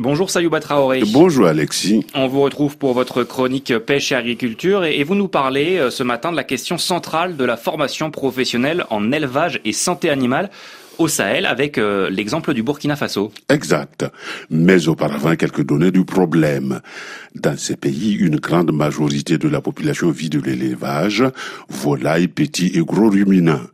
Bonjour Sayouba Traoré. Bonjour Alexis. On vous retrouve pour votre chronique pêche et agriculture et vous nous parlez euh, ce matin de la question centrale de la formation professionnelle en élevage et santé animale au Sahel avec euh, l'exemple du Burkina Faso. Exact. Mais auparavant, quelques données du problème. Dans ces pays, une grande majorité de la population vit de l'élevage, volailles, petits et gros ruminants.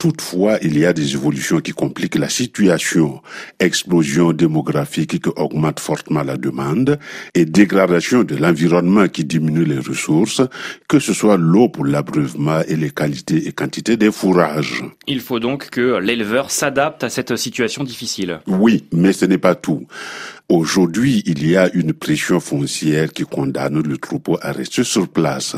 Toutefois, il y a des évolutions qui compliquent la situation. Explosion démographique qui augmente fortement la demande et dégradation de l'environnement qui diminue les ressources, que ce soit l'eau pour l'abreuvement et les qualités et quantités des fourrages. Il faut donc que l'éleveur s'adapte à cette situation difficile. Oui, mais ce n'est pas tout. Aujourd'hui, il y a une pression foncière qui condamne le troupeau à rester sur place.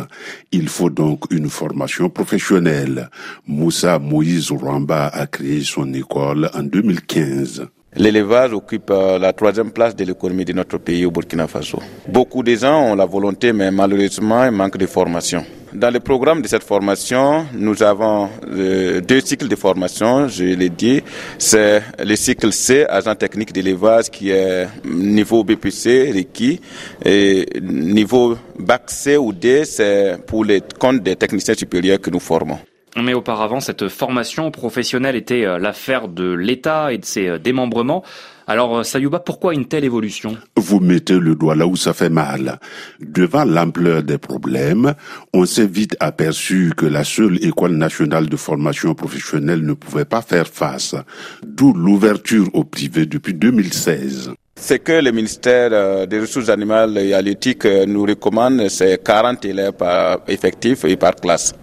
Il faut donc une formation professionnelle. Moussa Moïse Rwamba a créé son école en 2015. L'élevage occupe euh, la troisième place de l'économie de notre pays au Burkina Faso. Beaucoup de gens ont la volonté, mais malheureusement, il manque de formation. Dans le programme de cette formation, nous avons euh, deux cycles de formation, je l'ai dit. C'est le cycle C, agent technique d'élevage, qui est niveau BPC requis. Et niveau bac C ou D, c'est pour les comptes des techniciens supérieurs que nous formons. Mais auparavant, cette formation professionnelle était euh, l'affaire de l'État et de ses euh, démembrements. Alors, euh, Sayouba, pourquoi une telle évolution? Vous mettez le doigt là où ça fait mal. Devant l'ampleur des problèmes, on s'est vite aperçu que la seule école nationale de formation professionnelle ne pouvait pas faire face. D'où l'ouverture au privé depuis 2016. Ce que le ministère des Ressources animales et halieutiques nous recommande, c'est 40 élèves par effectif et par classe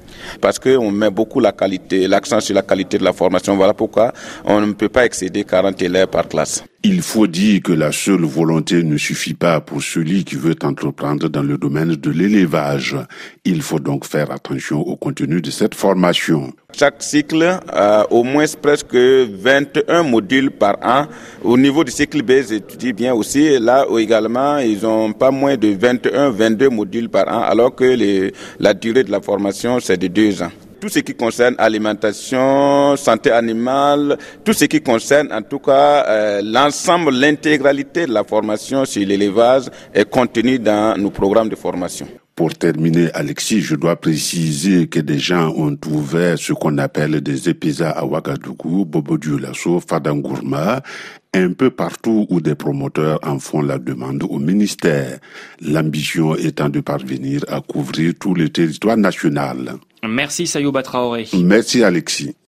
parce qu'on met beaucoup la qualité, l'accent sur la qualité de la formation. Voilà pourquoi on ne peut pas excéder 40 élèves par classe. Il faut dire que la seule volonté ne suffit pas pour celui qui veut entreprendre dans le domaine de l'élevage. Il faut donc faire attention au contenu de cette formation. Chaque cycle a au moins presque 21 modules par an. Au niveau du cycle B, j'étudie bien aussi. Là également, ils ont pas moins de 21, 22 modules par an, alors que la durée de la formation, c'est de deux ans tout ce qui concerne alimentation, santé animale, tout ce qui concerne en tout cas euh, l'ensemble, l'intégralité de la formation sur l'élevage est contenu dans nos programmes de formation. Pour terminer, Alexis, je dois préciser que des gens ont ouvert ce qu'on appelle des épisodes à Ouagadougou, Bobo Dioulasso, Fadangourma, un peu partout où des promoteurs en font la demande au ministère. L'ambition étant de parvenir à couvrir tout le territoire national. Merci Sayouba Traoré. Merci Alexis.